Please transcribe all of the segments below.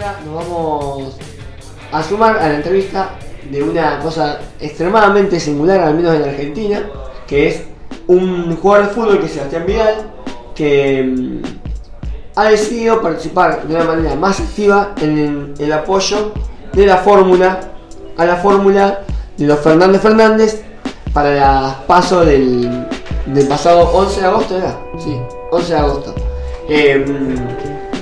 ahora nos vamos a sumar a la entrevista de una cosa extremadamente singular, al menos en Argentina, que es un jugador de fútbol que es Sebastián Vidal, que mm, ha decidido participar de una manera más activa en el apoyo de la fórmula, a la fórmula de los Fernández Fernández para el paso del, del pasado 11 de agosto, ¿era? Sí, 11 de agosto. Em,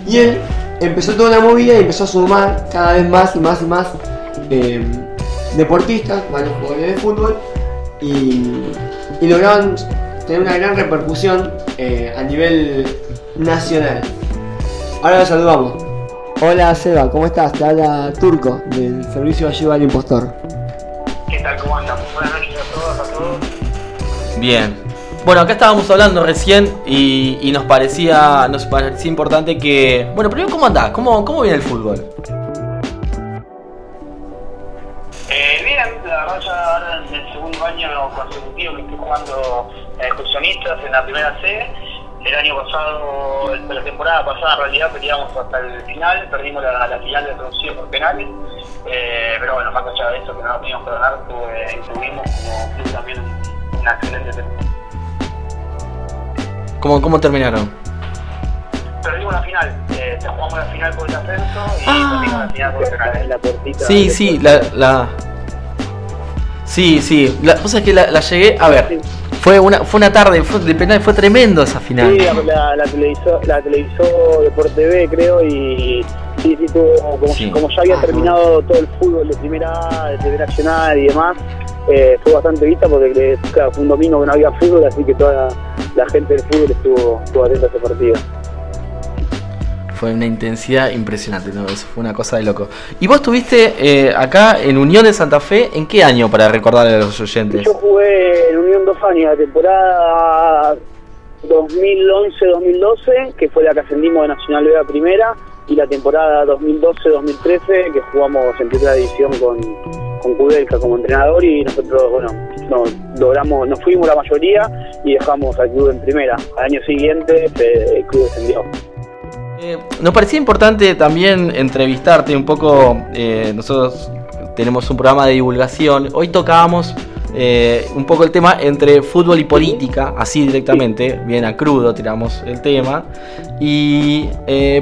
y él empezó toda una movida y empezó a sumar cada vez más y más y más em, deportistas, varios jugadores de fútbol, y, y lograron tener una gran repercusión eh, a nivel nacional. Ahora lo saludamos. Hola Seba, ¿cómo estás? Te habla Turco del Servicio de Ayuda al Impostor. ¿Qué tal? ¿Cómo andan? Buenas noches a todos, a todos. Bien. Bueno, acá estábamos hablando recién y, nos parecía nos parecía importante que... Bueno, primero, ¿cómo andás? ¿Cómo, cómo viene el fútbol? Eh, bien, la verdad ya ahora en el segundo año consecutivo que estoy jugando en excursionistas en la primera C el año pasado, la temporada pasada en realidad peleamos hasta el final, perdimos la, final de producido por penales, eh, pero bueno, más allá de eso que no nos que ganar, pues, incluimos como club también una excelente temporada. ¿Cómo, ¿Cómo terminaron? Perdimos la final, eh, jugamos la final por el ascenso y ah. perdimos la final por penales. La sí, sí, la, la... Sí, sí, la cosa es que la, la llegué a ver. Fue una, fue una tarde de penal, fue tremendo esa final. Sí, la, la, televisó, la televisó Deport TV, creo, y sí, sí, tuvo, como, ya había ah, terminado todo el fútbol de primera de primera nacional y demás, eh, fue bastante vista porque fue un domingo que no había fútbol, así que toda la, gente del fútbol estuvo, estuvo atenta a ese partido fue una intensidad impresionante, ¿no? Eso fue una cosa de loco. ¿Y vos estuviste eh, acá en Unión de Santa Fe en qué año para recordarle a los oyentes? Yo jugué en Unión dos años, la temporada 2011-2012, que fue la que ascendimos de Nacional B a primera, y la temporada 2012-2013, que jugamos en primera división con, con Kudelka como entrenador, y nosotros, bueno, nos logramos, nos fuimos la mayoría y dejamos al club en primera. Al año siguiente el club descendió. Eh, nos parecía importante también entrevistarte un poco. Eh, nosotros tenemos un programa de divulgación. Hoy tocábamos eh, un poco el tema entre fútbol y política, así directamente, bien a crudo tiramos el tema. Y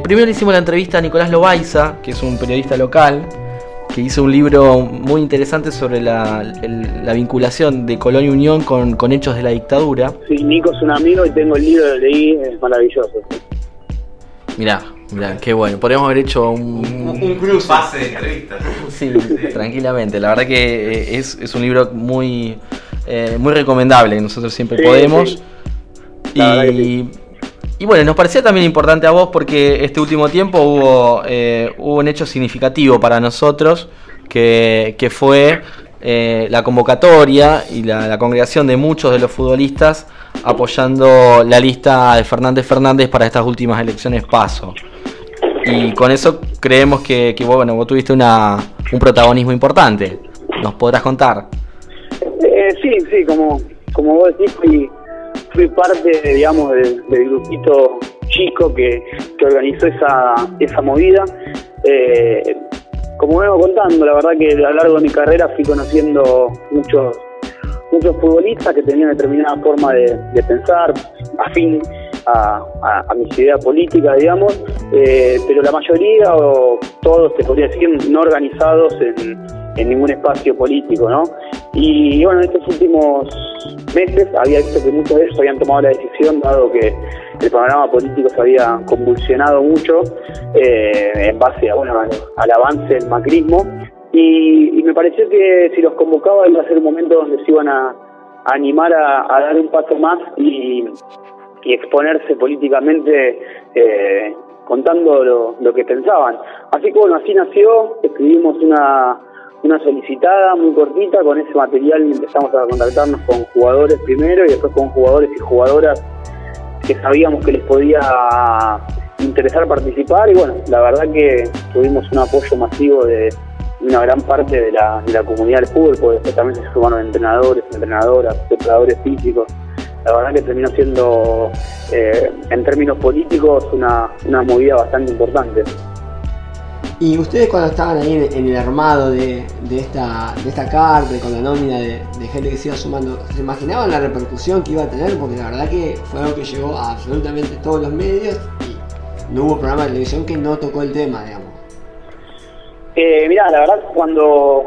primero le hicimos la entrevista a Nicolás Lobaiza, que es un periodista local, que hizo un libro muy interesante sobre la, vinculación de Colonia Unión con, con, hechos de la dictadura. Sí, Nico es un amigo y tengo el libro, lo leí, es maravilloso. Mirá, mirá, qué bueno. Podríamos haber hecho un, un, cruce. Pase de entrevista. Sí, tranquilamente. La verdad que eh, es, es un libro muy, eh, muy recomendable. Nosotros siempre podemos. Y, y, bueno, nos parecía también importante a vos porque este último tiempo hubo, eh, hubo un hecho significativo para nosotros que, que fue la convocatoria y la, congregación de muchos de los futbolistas apoyando la lista de Fernández Fernández para estas últimas elecciones paso. Y con eso creemos que, bueno, vos tuviste una, un protagonismo importante. ¿Nos podrás contar? Eh, sí, sí, como, como vos decís, fui parte, digamos, del, grupito chico que, organizó esa, esa movida. Eh, como vengo contando, la verdad que a lo largo de mi carrera fui conociendo muchos muchos futbolistas que tenían determinada forma de, pensar, afín a, a, mis ideas políticas, digamos, eh, pero la mayoría o todos, te podría decir, no organizados en, en ningún espacio político, ¿no? Y, bueno, en estos últimos meses había visto que muchos de ellos habían tomado la decisión, dado que el panorama político se había convulsionado mucho eh, en base a, bueno, al avance del macrismo y, me pareció que si los convocaba iba a ser un momento donde se iban a, animar a, dar un paso más y, exponerse políticamente eh, contando lo, que pensaban. Así que bueno, así nació, escribimos una, una solicitada muy cortita, con ese material empezamos a contactarnos con jugadores primero y después con jugadores y jugadoras que sabíamos que les podía interesar participar y bueno, la verdad que tuvimos un apoyo masivo de, una gran parte de la, de la comunidad del fútbol, porque después también se sumaron entrenadores, entrenadoras, preparadores físicos. La verdad que terminó siendo, eh, en términos políticos, una, una movida bastante importante. Y ustedes cuando estaban ahí en, el armado de, esta, de esta carta, con la nómina de, gente que se iba sumando, ¿se imaginaban la repercusión que iba a tener? Porque la verdad que fue algo que llegó a absolutamente todos los medios y no hubo programa de televisión que no tocó el tema, digamos. Eh, mirá, la verdad cuando,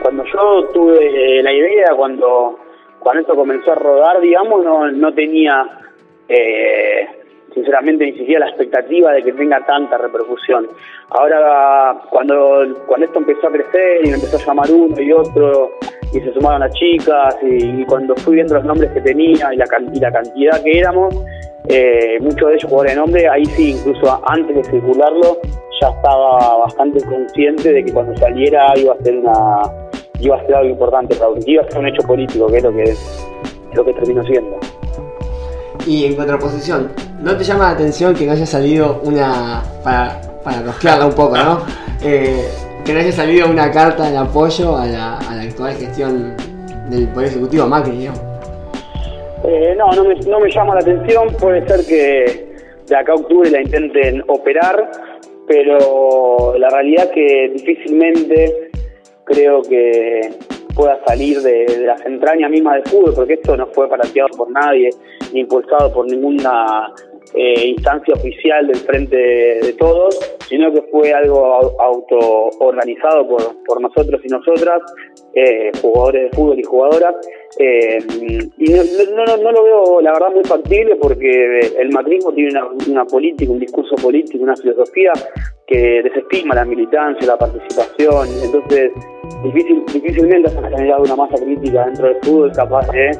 cuando yo tuve la idea, cuando, cuando esto comenzó a rodar, digamos, no, no tenía... Eh, sinceramente ni siquiera la expectativa de que tenga tanta repercusión. Ahora, cuando, cuando esto empezó a crecer y empezó a llamar uno y otro, y se sumaron las chicas, y, cuando fui viendo los nombres que tenía y la, cantidad que éramos, eh, muchos de ellos jugadores de nombre, ahí sí, incluso antes de circularlo, ya estaba bastante consciente de que cuando saliera iba a ser una iba a ser algo importante para iba a ser un hecho político, que es lo que, lo que terminó siendo. Y en contraposición, ¿no te llama la atención que no haya salido una. para, para un poco, ¿no? Eh, que no haya salido una carta de apoyo a la, actual gestión del Poder Ejecutivo Macri, digamos? Eh, no, no me, no llama la atención. Puede ser que de acá a octubre la intenten operar, pero la realidad es que difícilmente creo que pueda salir de, las entrañas mismas del fútbol, porque esto no fue parateado por nadie, ni impulsado por ninguna eh, instancia oficial del frente de, todos, sino que fue algo auto-organizado por, por nosotros y nosotras, eh, jugadores de fútbol y jugadoras. Eh, y no, no, no, lo veo, la verdad, muy factible porque el macrismo tiene una, una política, un discurso político, una filosofía que desestima la militancia, la participación. Entonces, difícil, difícilmente se ha generado una masa crítica dentro del fútbol capaz de,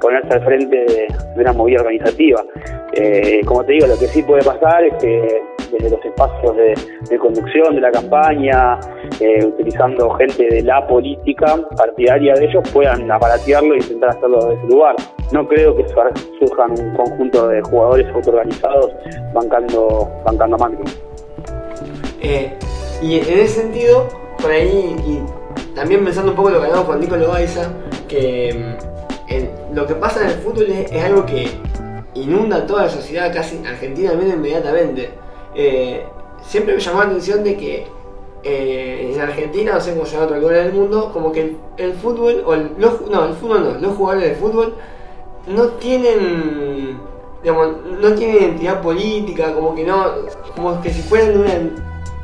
ponerse al frente de, una movida organizativa. Eh, como te digo, lo que sí puede pasar es que desde los espacios de, conducción de la campaña, eh, utilizando gente de la política partidaria de ellos, puedan aparatearlo e intentar hacerlo desde ese lugar. No creo que surjan un conjunto de jugadores autoorganizados bancando, bancando a Macri. Eh, y en ese sentido, por ahí, y también pensando un poco lo que hablamos con Nicolás Baiza, que mm, lo que pasa en el fútbol es, algo que inunda toda la sociedad casi argentina inmediatamente. Eh, siempre me llamó la atención de que eh, en Argentina, no sé cómo se llama otro lugar del mundo, como que el, fútbol, o los, no, el fútbol no, los jugadores de fútbol no tienen, digamos, no tienen identidad política, como que no, como que si fueran una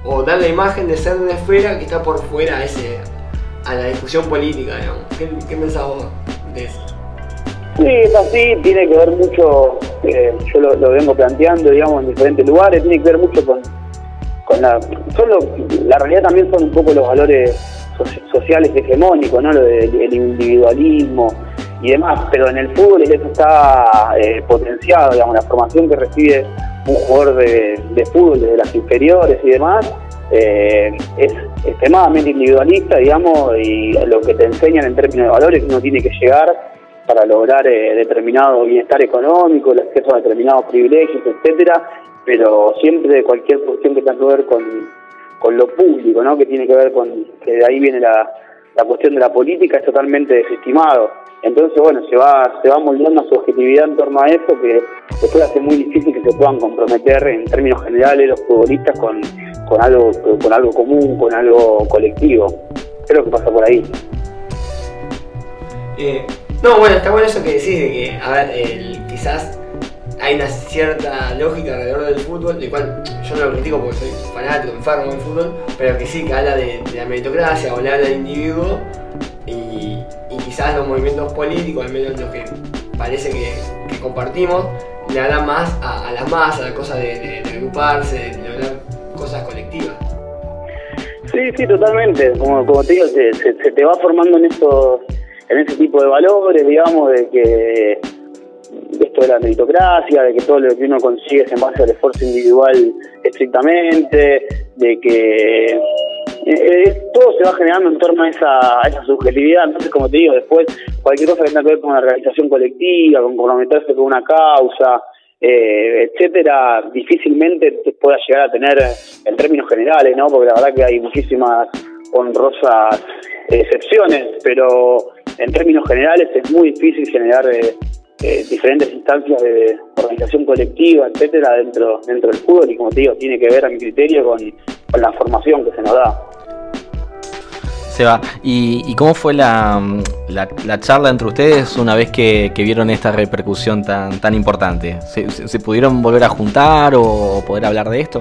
o dar la imagen de ser de una esfera que está por fuera ese, a la discusión política, digamos. ¿Qué, qué pensás vos de eso? Sí, es así, tiene que ver mucho, eh, yo lo, vengo planteando, digamos, en diferentes lugares, tiene que ver mucho con, con la... Solo, la realidad también son un poco los valores sociales hegemónicos, ¿no? Lo del individualismo y demás, pero en el fútbol eso está eh, potenciado, digamos, la formación que recibe un jugador de, fútbol desde las inferiores y demás, eh, es extremadamente individualista, digamos, y lo que te enseñan en términos de valores uno tiene que llegar para lograr eh, determinado bienestar económico, el acceso a determinados privilegios, etcétera, pero siempre cualquier cuestión que tenga que ver con, con lo público, ¿no? que tiene que ver con que de ahí viene la, la cuestión de la política, es totalmente desestimado. Entonces, bueno, se va, se va moldeando su objetividad en torno a eso, que después hace muy difícil que se puedan comprometer en términos generales los futbolistas con, con algo, con algo común, con algo colectivo. Creo que pasa por ahí. Eh, no, bueno, está bueno eso que decís de que, a ver, quizás hay una cierta lógica alrededor del fútbol, de cual yo no lo critico porque soy fanático, enfermo del fútbol, pero que sí que habla de, la meritocracia o habla del individuo y, quizás los movimientos políticos, al menos los que parece que, compartimos, le hablan más a, las masas, a la cosa de, agruparse, de, hablar cosas colectivas. Sí, sí, totalmente. Como, como te digo, se, se, te va formando en estos, en ese tipo de valores, digamos, de que esto de la meritocracia, de que todo lo que uno consigue es en base al esfuerzo individual estrictamente, de que eh, eh, todo se va generando en torno a esa, esa subjetividad. Entonces, como te digo, después cualquier cosa que tenga que ver con una organización colectiva, con comprometerse con una causa, eh, etcétera, difícilmente pueda llegar a tener en términos generales, ¿no? Porque la verdad que hay muchísimas honrosas excepciones, pero en términos generales es muy difícil generar eh, diferentes instancias de organización colectiva, etcétera, dentro dentro del fútbol y como te digo, tiene que ver a mi criterio con, la formación que se nos da. Seba, ¿y, y cómo fue la, la, charla entre ustedes una vez que, vieron esta repercusión tan, tan importante? ¿Se, pudieron volver a juntar o poder hablar de esto?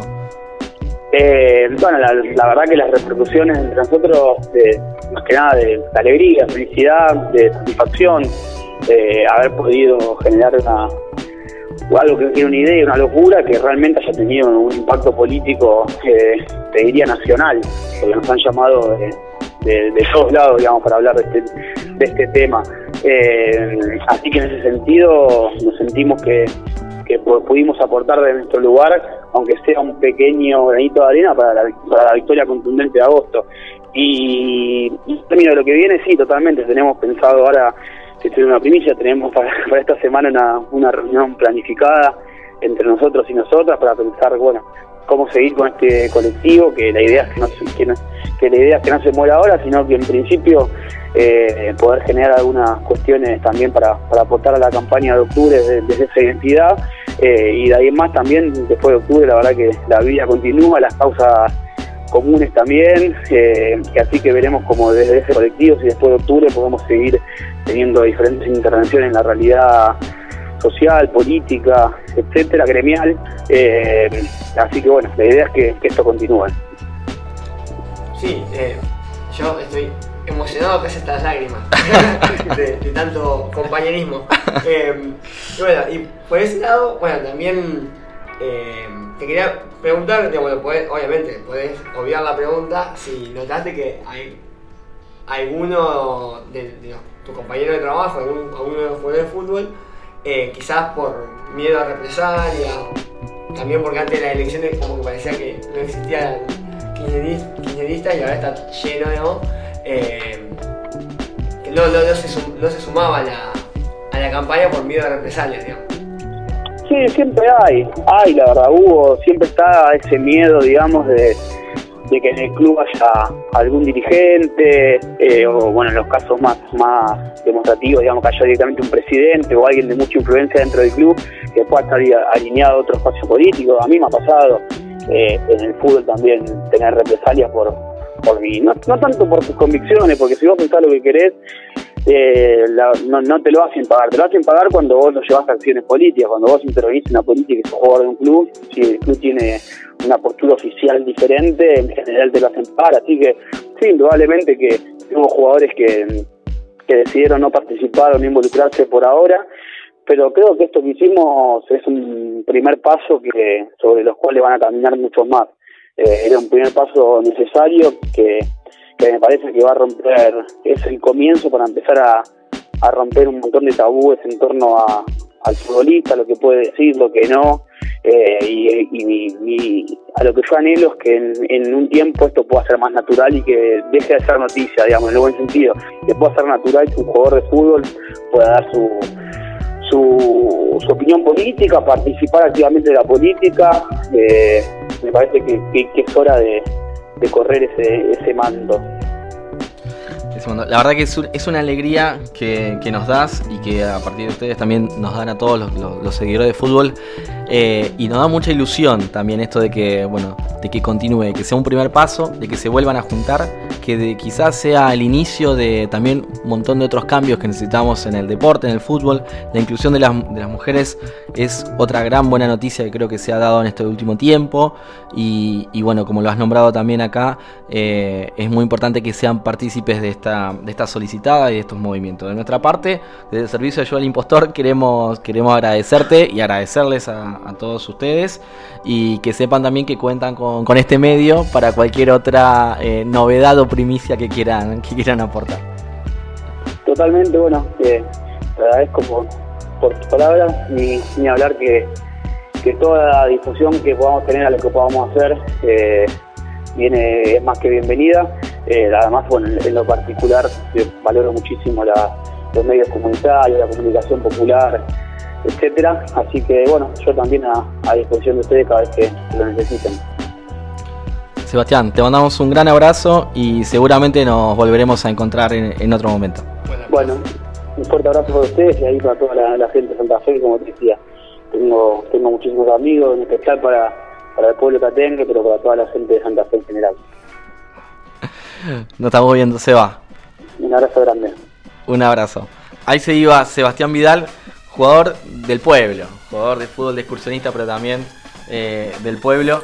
Eh, bueno, la, verdad que las repercusiones entre nosotros, de, más que nada de alegría, felicidad, de satisfacción, de haber podido generar una, algo que tiene una idea, una locura que realmente haya tenido un impacto político, eh, te diría nacional, porque nos han llamado de, de, todos lados, digamos, para hablar de este, de este tema. Eh, así que en ese sentido nos sentimos que, pudimos aportar de nuestro lugar, aunque sea un pequeño granito de arena para la, victoria contundente de agosto. Y, términos de lo que viene, sí, totalmente. Tenemos pensado ahora, que tiene una primicia, tenemos para, esta semana una, una reunión planificada entre nosotros y nosotras para pensar, bueno, cómo seguir con este colectivo, que la idea es que no, que la idea es que no se muera ahora, sino que en principio eh, poder generar algunas cuestiones también para, para aportar a la campaña de octubre desde, esa identidad eh, y de ahí en más también después de octubre la verdad que la vida continúa, las causas comunes también, eh, así que veremos como desde ese colectivo si después de octubre podemos seguir teniendo diferentes intervenciones en la realidad social, política, etcétera, gremial. Eh, así que bueno, la idea es que, esto continúe. Sí, eh, yo estoy emocionado casi hasta las lágrimas de, tanto compañerismo. Eh, y bueno, y por ese lado, bueno, también te quería preguntar, bueno, obviamente, puedes obviar la pregunta si notaste que hay alguno de, tus compañeros de trabajo, algún, alguno de los jugadores de fútbol, eh, quizás por miedo a represalia, también porque antes de las elecciones como que parecía que no existían kirchneristas y ahora está lleno, ¿no? Eh, que no, no, se, sumaba a la, a la campaña por miedo a represalias, digamos. Sí, siempre hay, hay, la verdad, hubo, siempre está ese miedo, digamos, de, de que en el club haya algún dirigente, eh, o bueno, en los casos más, más demostrativos, digamos, que haya directamente un presidente o alguien de mucha influencia dentro del club que pueda estar alineado a otro espacio político. A mí me ha pasado eh, en el fútbol también tener represalias por, por mí, no, no tanto por tus convicciones, porque si vos pensás lo que querés, eh, no, no, te lo hacen pagar. Te lo hacen pagar cuando vos lo llevas a acciones políticas, cuando vos intervenís en una política y sos jugador de un club, si el club tiene una postura oficial diferente, en general te lo hacen pagar. Así que, sí, indudablemente que hubo jugadores que, que decidieron no participar o no involucrarse por ahora, pero creo que esto que hicimos es un primer paso que sobre los cuales van a caminar muchos más. Eh, era un primer paso necesario que que me parece que va a romper, es el comienzo para empezar a, a romper un montón de tabúes en torno a, al futbolista, lo que puede decir, lo que no, eh, y, a lo que yo anhelo es que en, un tiempo esto pueda ser más natural y que deje de ser noticia, digamos, en el buen sentido, que pueda ser natural que un jugador de fútbol pueda dar su, su, su opinión política, participar activamente de la política, eh, me parece que es hora de, de correr ese, ese mando. La verdad que es, una alegría que, nos das y que a partir de ustedes también nos dan a todos los, seguidores de fútbol. Eh, y nos da mucha ilusión también esto de que, bueno, de que continúe, que sea un primer paso, de que se vuelvan a juntar, que de, quizás sea el inicio de también un montón de otros cambios que necesitamos en el deporte, en el fútbol. La inclusión de las, mujeres es otra gran buena noticia que creo que se ha dado en este último tiempo. Y, bueno, como lo has nombrado también acá, eh, es muy importante que sean partícipes de esta de esta solicitada y de estos movimientos. De nuestra parte, desde el Servicio de Ayuda al Impostor, queremos, queremos agradecerte y agradecerles a, todos ustedes y que sepan también que cuentan con, este medio para cualquier otra eh, novedad o primicia que quieran, que quieran aportar. Totalmente, bueno, eh, te agradezco por, por tus palabras, ni, hablar que, que toda la difusión que podamos tener a lo que podamos hacer eh, viene es más que bienvenida. Eh, además, bueno, en, lo particular valoro muchísimo los medios comunitarios, la comunicación popular, etcétera. Así que bueno, yo también a, disposición de ustedes cada vez que, lo necesiten. Sebastián, te mandamos un gran abrazo y seguramente nos volveremos a encontrar en, otro momento. Bueno, un fuerte abrazo para ustedes y ahí para toda la, gente de Santa Fe, como te decía. Tengo, tengo muchísimos amigos, en especial para, para el pueblo catengue, pero para toda la gente de Santa Fe en general. Nos estamos viendo, Seba. Un abrazo grande. Un abrazo. Ahí se iba Sebastián Vidal jugador del pueblo, jugador de fútbol de excursionista, pero también eh, del pueblo.